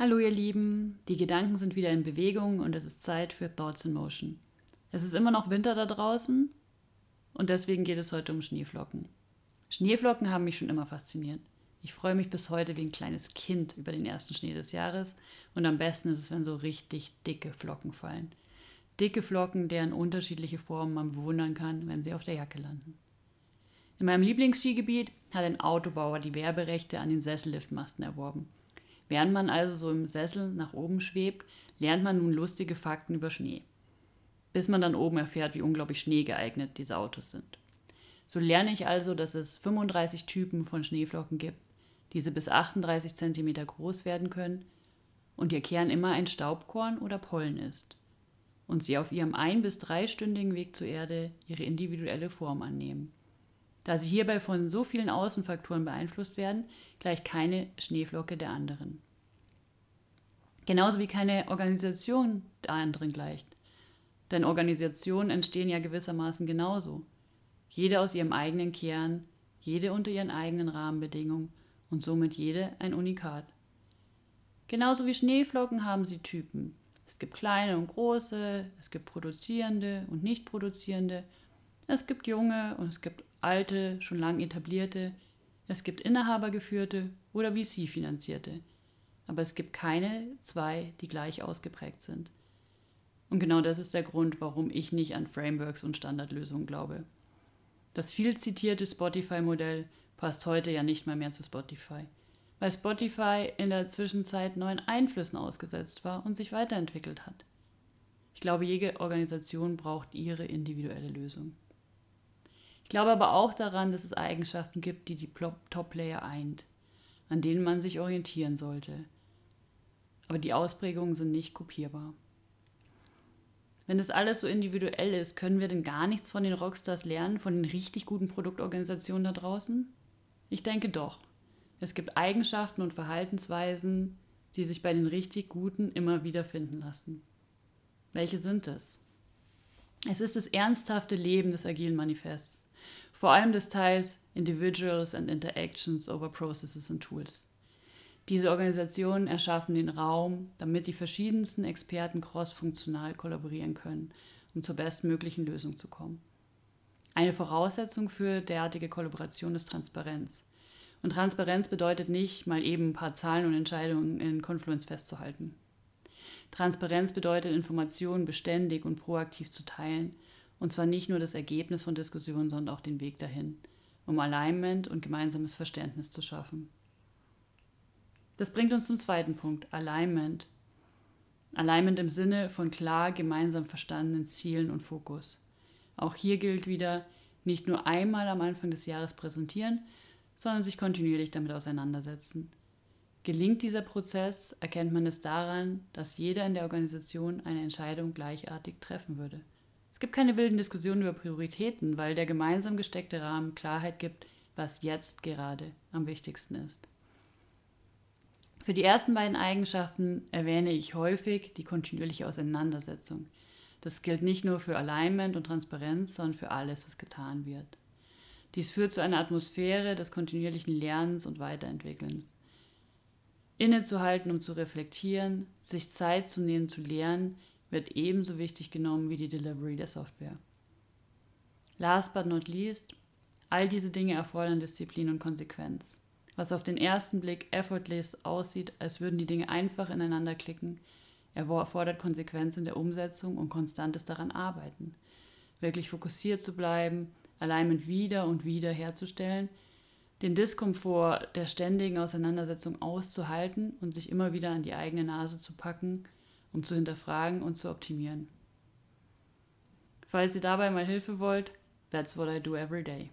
Hallo ihr Lieben, die Gedanken sind wieder in Bewegung und es ist Zeit für Thoughts in Motion. Es ist immer noch Winter da draußen und deswegen geht es heute um Schneeflocken. Schneeflocken haben mich schon immer fasziniert. Ich freue mich bis heute wie ein kleines Kind über den ersten Schnee des Jahres und am besten ist es, wenn so richtig dicke Flocken fallen. Dicke Flocken, deren unterschiedliche Formen man bewundern kann, wenn sie auf der Jacke landen. In meinem Lieblingsskigebiet hat ein Autobauer die Werberechte an den Sesselliftmasten erworben. Während man also so im Sessel nach oben schwebt, lernt man nun lustige Fakten über Schnee. Bis man dann oben erfährt, wie unglaublich schneegeeignet diese Autos sind. So lerne ich also, dass es 35 Typen von Schneeflocken gibt, diese bis 38 cm groß werden können und ihr Kern immer ein Staubkorn oder Pollen ist und sie auf ihrem ein- bis dreistündigen Weg zur Erde ihre individuelle Form annehmen. Da sie hierbei von so vielen Außenfaktoren beeinflusst werden, gleicht keine Schneeflocke der anderen. Genauso wie keine Organisation der anderen gleicht. Denn Organisationen entstehen ja gewissermaßen genauso. Jede aus ihrem eigenen Kern, jede unter ihren eigenen Rahmenbedingungen und somit jede ein Unikat. Genauso wie Schneeflocken haben sie Typen. Es gibt kleine und große, es gibt produzierende und nicht produzierende, es gibt junge und es gibt alte, schon lang etablierte, es gibt inhabergeführte oder VC-finanzierte. Aber es gibt keine zwei, die gleich ausgeprägt sind. Und genau das ist der Grund, warum ich nicht an Frameworks und Standardlösungen glaube. Das viel zitierte Spotify-Modell passt heute ja nicht mal mehr zu Spotify, weil Spotify in der Zwischenzeit neuen Einflüssen ausgesetzt war und sich weiterentwickelt hat. Ich glaube, jede Organisation braucht ihre individuelle Lösung. Ich glaube aber auch daran, dass es Eigenschaften gibt, die die Top-Player eint, an denen man sich orientieren sollte. Aber die Ausprägungen sind nicht kopierbar. Wenn das alles so individuell ist, können wir denn gar nichts von den Rockstars lernen, von den richtig guten Produktorganisationen da draußen? Ich denke doch. Es gibt Eigenschaften und Verhaltensweisen, die sich bei den richtig Guten immer wieder finden lassen. Welche sind es? Es ist das ernsthafte Leben des agilen Manifests vor allem des Teils Individuals and Interactions over Processes and Tools. Diese Organisationen erschaffen den Raum, damit die verschiedensten Experten crossfunktional kollaborieren können, um zur bestmöglichen Lösung zu kommen. Eine Voraussetzung für derartige Kollaboration ist Transparenz. Und Transparenz bedeutet nicht, mal eben ein paar Zahlen und Entscheidungen in Confluence festzuhalten. Transparenz bedeutet, Informationen beständig und proaktiv zu teilen und zwar nicht nur das Ergebnis von Diskussionen, sondern auch den Weg dahin, um Alignment und gemeinsames Verständnis zu schaffen. Das bringt uns zum zweiten Punkt, Alignment. Alignment im Sinne von klar gemeinsam verstandenen Zielen und Fokus. Auch hier gilt wieder, nicht nur einmal am Anfang des Jahres präsentieren, sondern sich kontinuierlich damit auseinandersetzen. Gelingt dieser Prozess, erkennt man es daran, dass jeder in der Organisation eine Entscheidung gleichartig treffen würde. Es gibt keine wilden Diskussionen über Prioritäten, weil der gemeinsam gesteckte Rahmen Klarheit gibt, was jetzt gerade am wichtigsten ist. Für die ersten beiden Eigenschaften erwähne ich häufig die kontinuierliche Auseinandersetzung. Das gilt nicht nur für Alignment und Transparenz, sondern für alles, was getan wird. Dies führt zu einer Atmosphäre des kontinuierlichen Lernens und Weiterentwickelns. Innezuhalten, um zu reflektieren, sich Zeit zu nehmen, zu lernen, wird ebenso wichtig genommen wie die Delivery der Software. Last but not least, all diese Dinge erfordern Disziplin und Konsequenz. Was auf den ersten Blick effortless aussieht, als würden die Dinge einfach ineinander klicken, erfordert Konsequenz in der Umsetzung und konstantes daran arbeiten. Wirklich fokussiert zu bleiben, Alignment wieder und wieder herzustellen, den Diskomfort der ständigen Auseinandersetzung auszuhalten und sich immer wieder an die eigene Nase zu packen – um zu hinterfragen und zu optimieren. Falls ihr dabei mal Hilfe wollt, that's what I do every day.